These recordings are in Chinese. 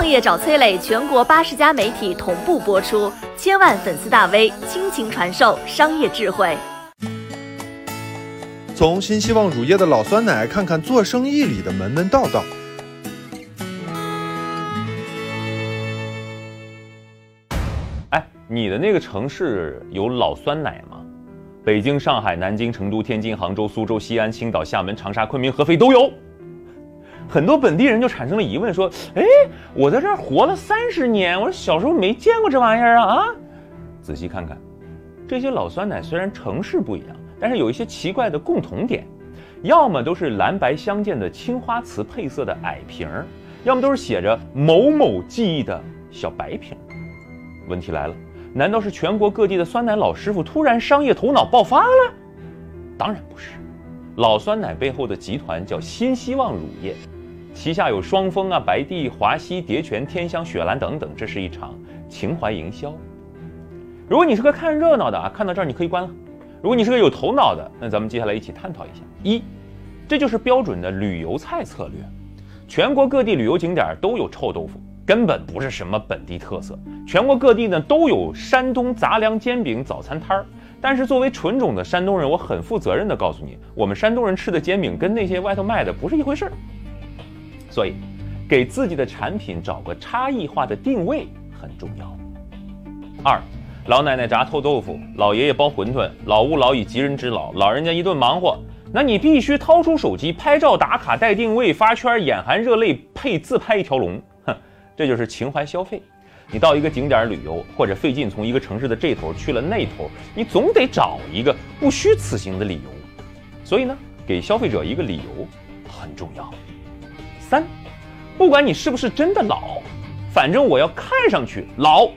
创业找崔磊，全国八十家媒体同步播出，千万粉丝大 V 倾情传授商业智慧。从新希望乳业的老酸奶看看做生意里的门门道道。哎，你的那个城市有老酸奶吗？北京、上海、南京、成都、天津、杭州、苏州、西安、青岛、厦门、长沙、昆明、合肥都有。很多本地人就产生了疑问，说：“哎，我在这儿活了三十年，我小时候没见过这玩意儿啊！”啊，仔细看看，这些老酸奶虽然城市不一样，但是有一些奇怪的共同点，要么都是蓝白相间的青花瓷配色的矮瓶儿，要么都是写着某某记忆的小白瓶。问题来了，难道是全国各地的酸奶老师傅突然商业头脑爆发了？当然不是，老酸奶背后的集团叫新希望乳业。旗下有双峰啊、白帝、华西、叠泉、天香、雪兰等等，这是一场情怀营销。如果你是个看热闹的啊，看到这儿你可以关了。如果你是个有头脑的，那咱们接下来一起探讨一下：一，这就是标准的旅游菜策略。全国各地旅游景点都有臭豆腐，根本不是什么本地特色。全国各地呢都有山东杂粮煎饼早餐摊儿，但是作为纯种的山东人，我很负责任的告诉你，我们山东人吃的煎饼跟那些外头卖的不是一回事儿。所以，给自己的产品找个差异化的定位很重要。二，老奶奶炸臭豆腐，老爷爷包馄饨，老吾老以及人之老，老人家一顿忙活，那你必须掏出手机拍照打卡带定位发圈，眼含热泪配自拍一条龙，哼，这就是情怀消费。你到一个景点旅游，或者费劲从一个城市的这头去了那头，你总得找一个不虚此行的理由。所以呢，给消费者一个理由很重要。三，不管你是不是真的老，反正我要看上去老。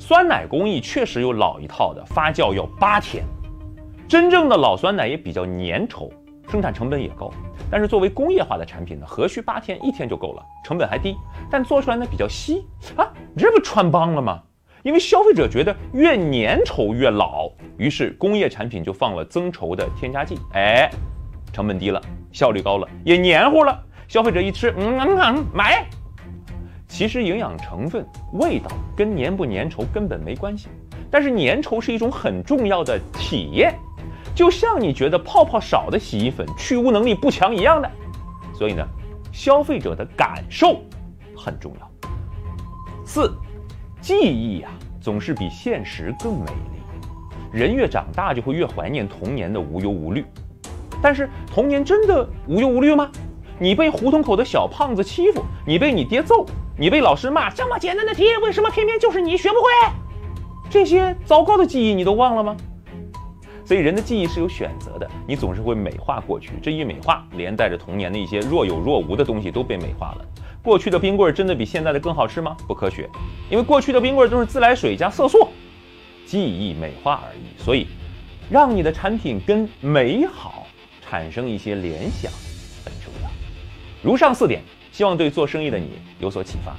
酸奶工艺确实有老一套的，发酵要八天。真正的老酸奶也比较粘稠，生产成本也高。但是作为工业化的产品呢，何须八天，一天就够了，成本还低。但做出来呢比较稀啊，这不穿帮了吗？因为消费者觉得越粘稠越老，于是工业产品就放了增稠的添加剂，哎，成本低了，效率高了，也黏糊了。消费者一吃，嗯嗯嗯，买。其实营养成分、味道跟粘不粘稠根本没关系，但是粘稠是一种很重要的体验，就像你觉得泡泡少的洗衣粉去污能力不强一样的。所以呢，消费者的感受很重要。四，记忆呀，总是比现实更美丽。人越长大就会越怀念童年的无忧无虑，但是童年真的无忧无虑吗？你被胡同口的小胖子欺负，你被你爹揍，你被老师骂，这么简单的题，为什么偏偏就是你学不会？这些糟糕的记忆你都忘了吗？所以人的记忆是有选择的，你总是会美化过去，这一美化，连带着童年的一些若有若无的东西都被美化了。过去的冰棍真的比现在的更好吃吗？不科学，因为过去的冰棍都是自来水加色素，记忆美化而已。所以，让你的产品跟美好产生一些联想。如上四点，希望对做生意的你有所启发。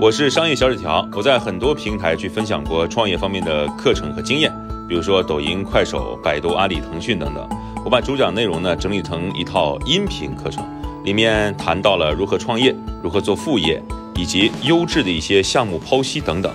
我是商业小纸条，我在很多平台去分享过创业方面的课程和经验，比如说抖音、快手、百度、阿里、腾讯等等。我把主讲内容呢整理成一套音频课程，里面谈到了如何创业、如何做副业，以及优质的一些项目剖析等等。